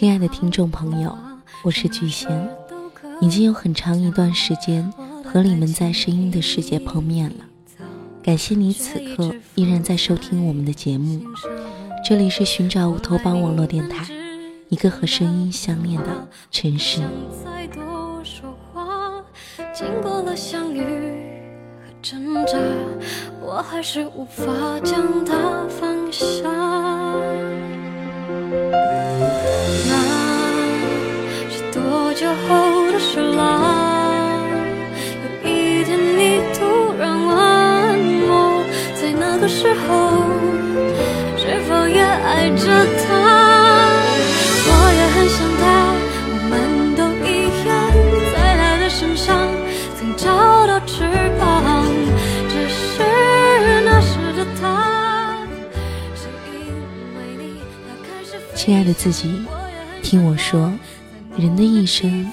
亲爱的听众朋友，我是巨贤，已经有很长一段时间和你们在声音的世界碰面了。感谢你此刻依然在收听我们的节目，这里是寻找乌托邦网络电台，一个和声音相恋的城市。经过了相遇和挣扎，我还是无法将它放下。多久后的事啦？有一天你突然问我，在那个时候是否也爱着他？我也很想他，我们都一样，在他的身上曾找到翅膀，只是那时的他，是因为你，他开始。亲爱的自己，听我说，人的一生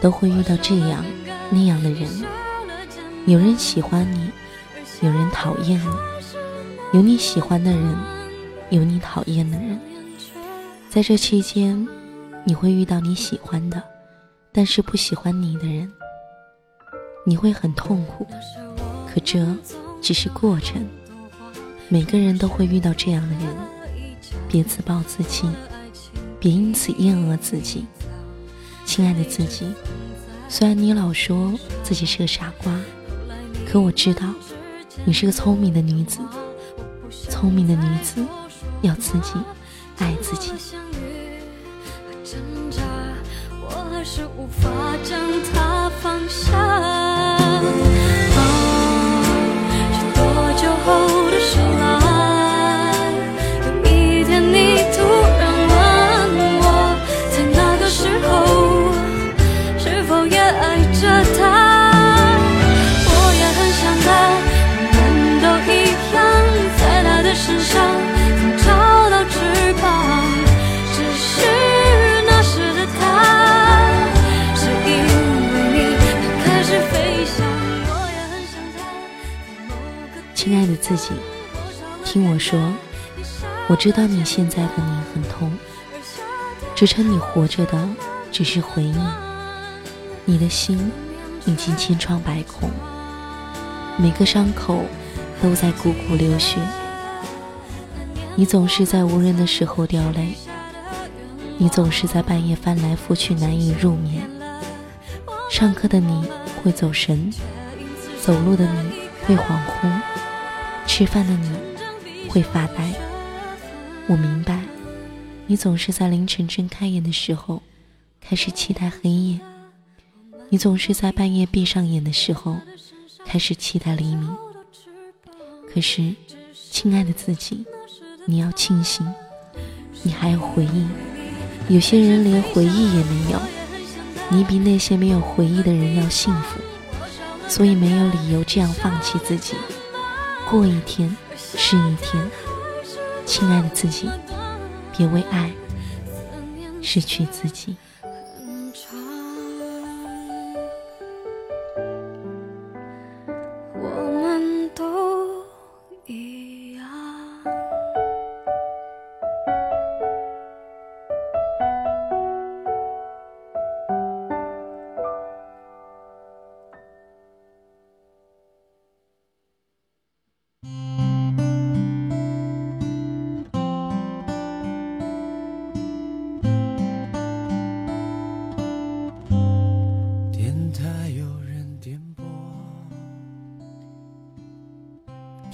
都会遇到这样那样的人，有人喜欢你，有人讨厌你，有你喜欢的人，有你讨厌的人。在这期间，你会遇到你喜欢的，但是不喜欢你的人，你会很痛苦。可这只是过程，每个人都会遇到这样的人，别自暴自弃。别因此厌恶自己，亲爱的自己。虽然你老说自己是个傻瓜，可我知道你是个聪明的女子。聪明的女子要自己爱自己。自己，听我说，我知道你现在的你很痛，支撑你活着的只是回忆，你的心已经千疮百孔，每个伤口都在汩汩流血，你总是在无人的时候掉泪，你总是在半夜翻来覆去难以入眠，上课的你会走神，走路的你会恍惚。吃饭的你会发呆，我明白，你总是在凌晨睁开眼的时候开始期待黑夜，你总是在半夜闭上眼的时候开始期待黎明。可是，亲爱的自己，你要庆幸，你还有回忆。有些人连回忆也没有，你比那些没有回忆的人要幸福，所以没有理由这样放弃自己。过一天是一天，亲爱的自己，别为爱失去自己。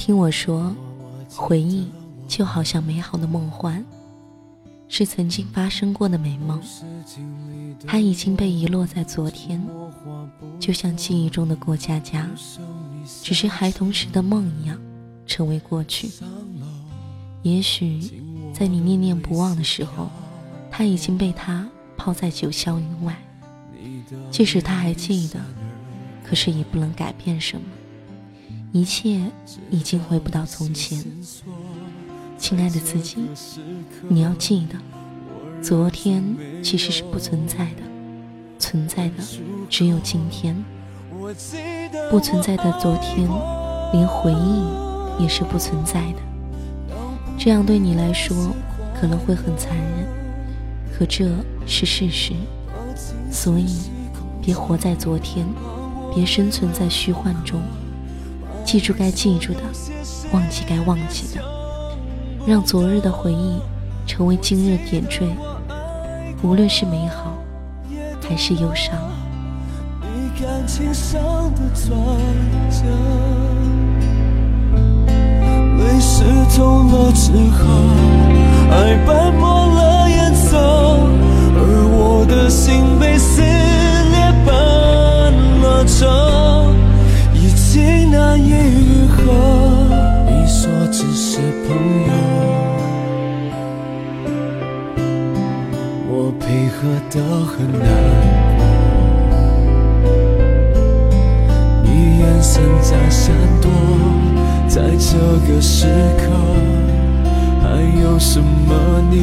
听我说，回忆就好像美好的梦幻，是曾经发生过的美梦。它已经被遗落在昨天，就像记忆中的过家家，只是孩童时的梦一样，成为过去。也许在你念念不忘的时候，他已经被他抛在九霄云外。即使他还记得，可是也不能改变什么。一切已经回不到从前，亲爱的自己，你要记得，昨天其实是不存在的，存在的只有今天。不存在的昨天，连回忆也是不存在的。这样对你来说，可能会很残忍，可这是事实。所以，别活在昨天，别生存在虚幻中。记住该记住的，忘记该忘记的，让昨日的回忆成为今日点缀。无论是美好，还是忧伤。泪湿透了之后，爱斑驳了颜色，而我的心被撕裂般拉扯，已经难以愈合。你说只是朋友，我配合的很难过，你眼神在闪躲。在这个时刻，还有什么你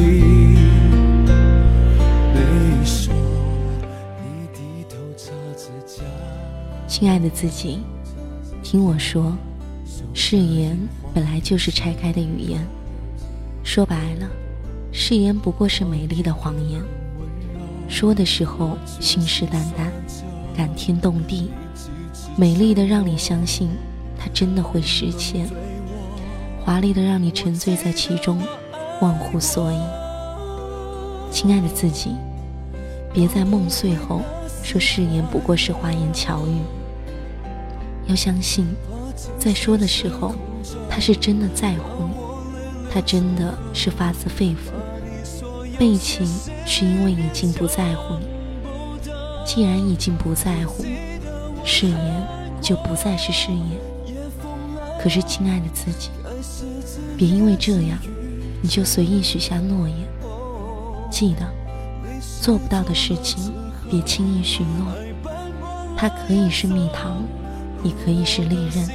没说？亲爱的自己，听我说，誓言本来就是拆开的语言。说白了，誓言不过是美丽的谎言。说的时候信誓旦旦，感天动地，美丽的让你相信。它真的会实现，华丽的让你沉醉在其中，忘乎所以。亲爱的自己，别在梦碎后说誓言不过是花言巧语。要相信，在说的时候，他是真的在乎你，他真的是发自肺腑。背情是因为已经不在乎你，既然已经不在乎，誓言就不再是誓言。可是，亲爱的自己，别因为这样，你就随意许下诺言。记得，做不到的事情，别轻易许诺。它可以是蜜糖，也可以是利刃。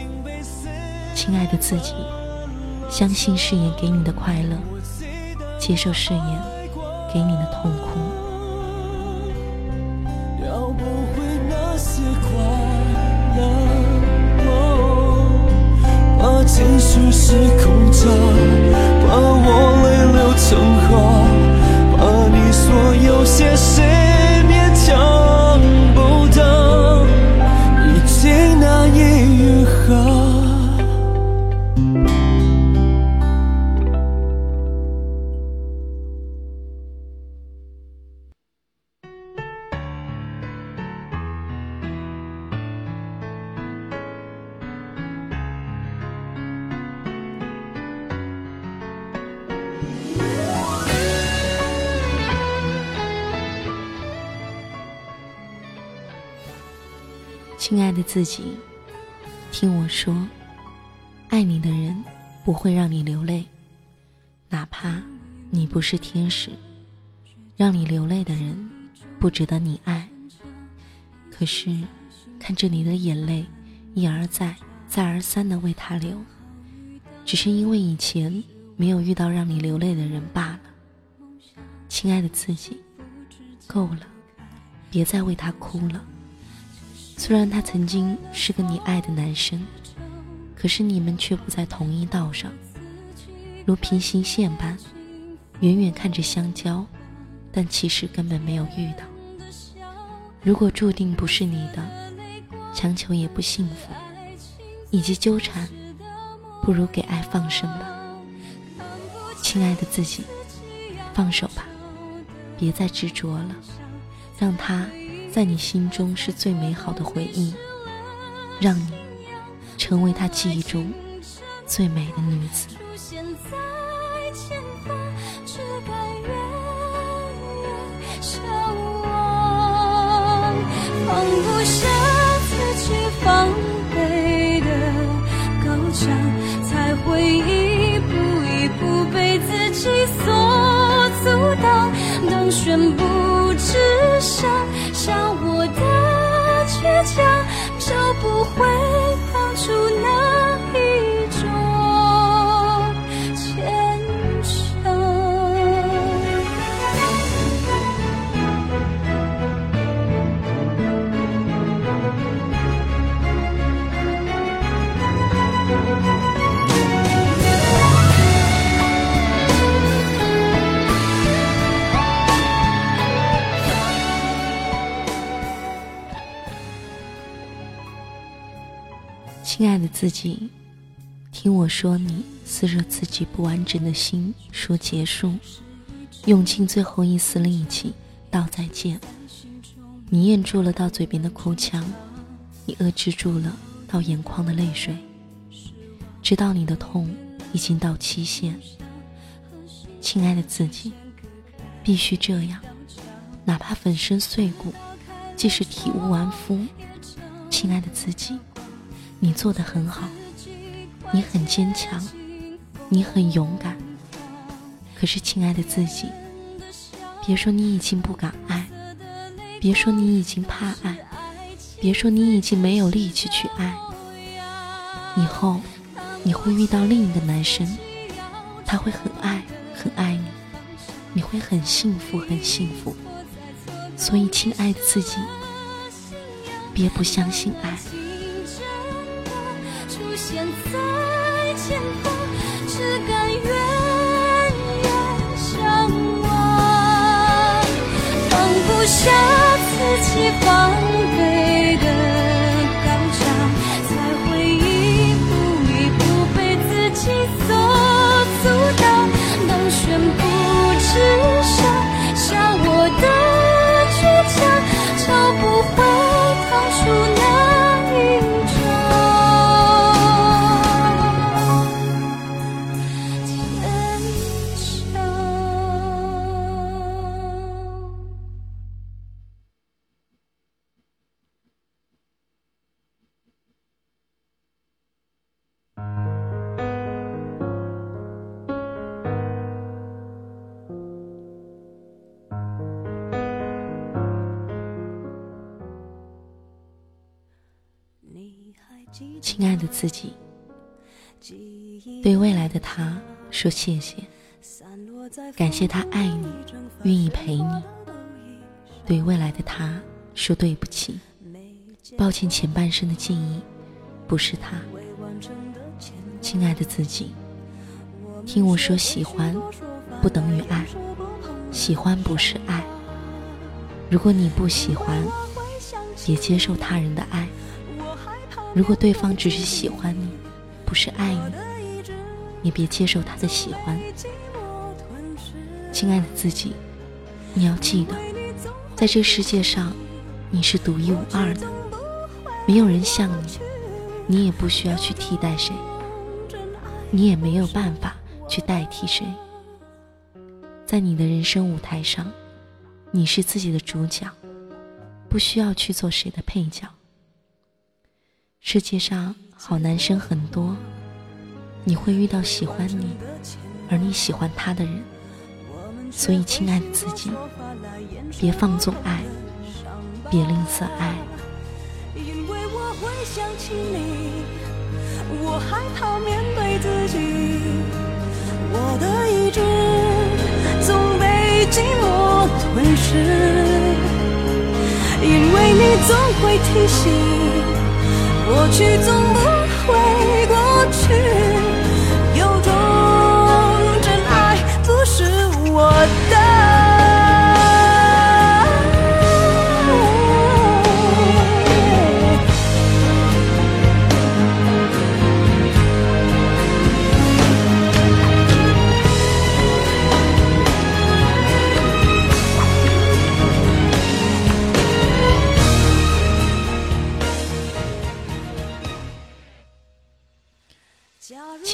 亲爱的自己，相信誓言给你的快乐，接受誓言给你的痛苦。要不回那些快乐。怕情绪失控着，怕我泪流成河，怕你说有些亲爱的自己，听我说，爱你的人不会让你流泪，哪怕你不是天使，让你流泪的人不值得你爱。可是，看着你的眼泪一而再、再而三的为他流，只是因为以前没有遇到让你流泪的人罢了。亲爱的自己，够了，别再为他哭了。虽然他曾经是个你爱的男生，可是你们却不在同一道上，如平行线般，远远看着相交，但其实根本没有遇到。如果注定不是你的，强求也不幸福，以及纠缠，不如给爱放生吧。亲爱的自己，放手吧，别再执着了，让他。在你心中是最美好的回忆，让你成为他记忆中最美的女子。放不下自己防备的高墙，才会一步一步被自己所阻挡。当宣布强，就不会自己，听我说，你撕着自己不完整的心，说结束，用尽最后一丝力气道再见。你咽住了到嘴边的哭腔，你遏制住了到眼眶的泪水，知道你的痛已经到期限。亲爱的自己，必须这样，哪怕粉身碎骨，即使体无完肤。亲爱的自己。你做的很好，你很坚强，你很勇敢。可是，亲爱的自己，别说你已经不敢爱，别说你已经怕爱，别说你已经没有力气去爱。以后，你会遇到另一个男生，他会很爱很爱你，你会很幸福很幸福。所以，亲爱的自己，别不相信爱。亲爱的自己，对未来的他说谢谢，感谢他爱你，愿意陪你。对未来的他说对不起，抱歉前半生的记忆不是他。亲爱的自己，听我说，喜欢不等于爱，喜欢不是爱。如果你不喜欢，也接受他人的爱。如果对方只是喜欢你，不是爱你，你别接受他的喜欢。亲爱的自己，你要记得，在这世界上，你是独一无二的，没有人像你，你也不需要去替代谁，你也没有办法去代替谁。在你的人生舞台上，你是自己的主角，不需要去做谁的配角。世界上好男生很多，你会遇到喜欢你，而你喜欢他的人。所以，亲爱的自己，别放纵爱，别吝啬爱。因为我会想起你，我害怕面对自己，我的意志总被寂寞吞噬。因为你总会提醒。过去总不会过去，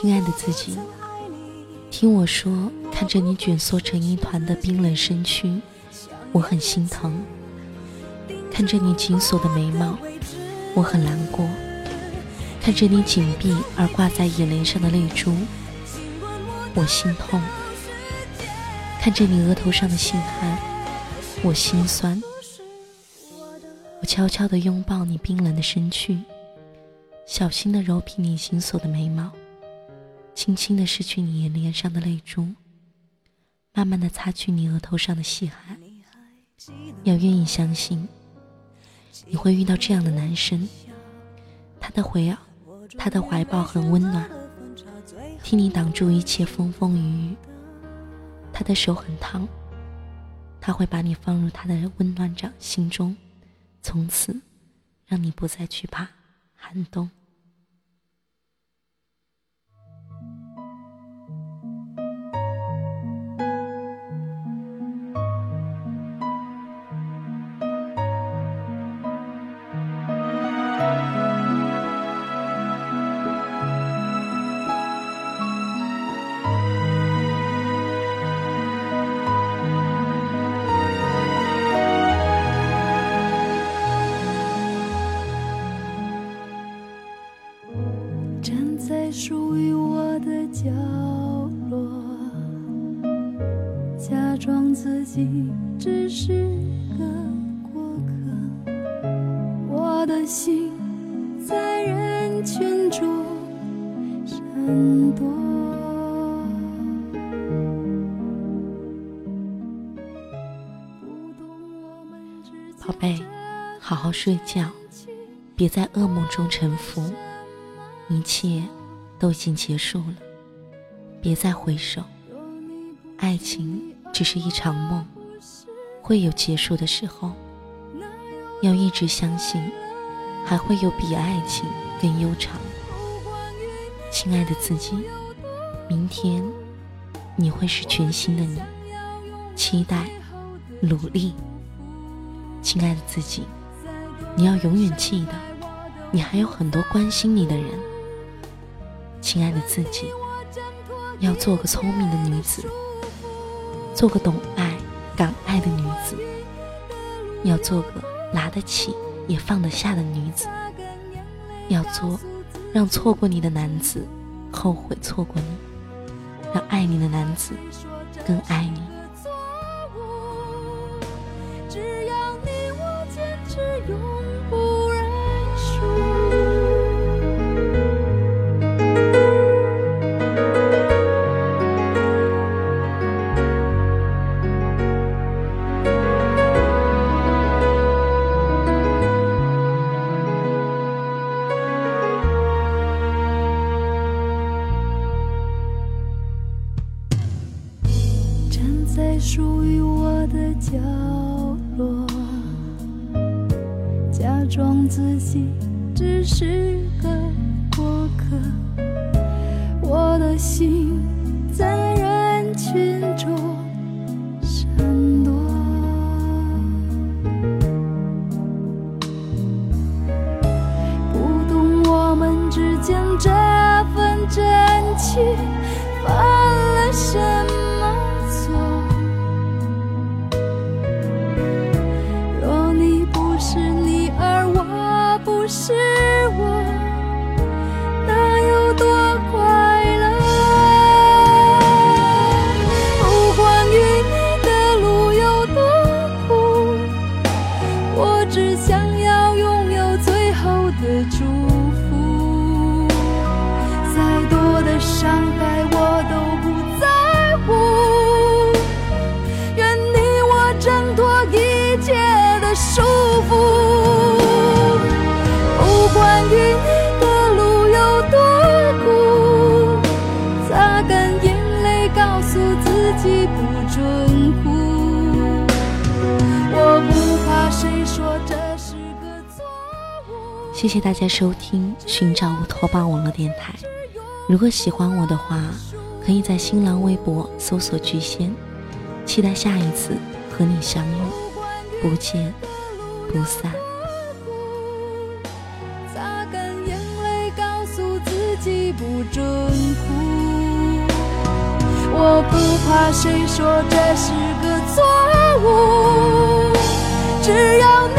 亲爱的自己，听我说，看着你卷缩成一团的冰冷身躯，我很心疼；看着你紧锁的眉毛，我很难过；看着你紧闭而挂在眼帘上的泪珠，我心痛；看着你额头上的信汗，我心酸。我悄悄地拥抱你冰冷的身躯，小心地揉平你紧锁的眉毛。轻轻的拭去你眼帘上的泪珠，慢慢的擦去你额头上的细汗。要愿意相信，你会遇到这样的男生，他的回，他的怀抱很温暖，替你挡住一切风风雨雨。他的手很烫，他会把你放入他的温暖掌心中，从此让你不再惧怕寒冬。闪躲。宝贝，好好睡觉，别在噩梦中沉浮。一切都已经结束了，别再回首。爱情只是一场梦，会有结束的时候。要一直相信，还会有比爱情更悠长。亲爱的自己，明天你会是全新的你。期待，努力。亲爱的自己，你要永远记得，你还有很多关心你的人。亲爱的自己，要做个聪明的女子，做个懂爱、敢爱的女子，要做个拿得起也放得下的女子，要做让错过你的男子后悔错过你，让爱你的男子更爱你。的主。谢谢大家收听《寻找乌托邦网络电台》。如果喜欢我的话，可以在新浪微博搜索“巨仙”，期待下一次和你相遇，不见不散。我不怕谁说这是个错误，只要。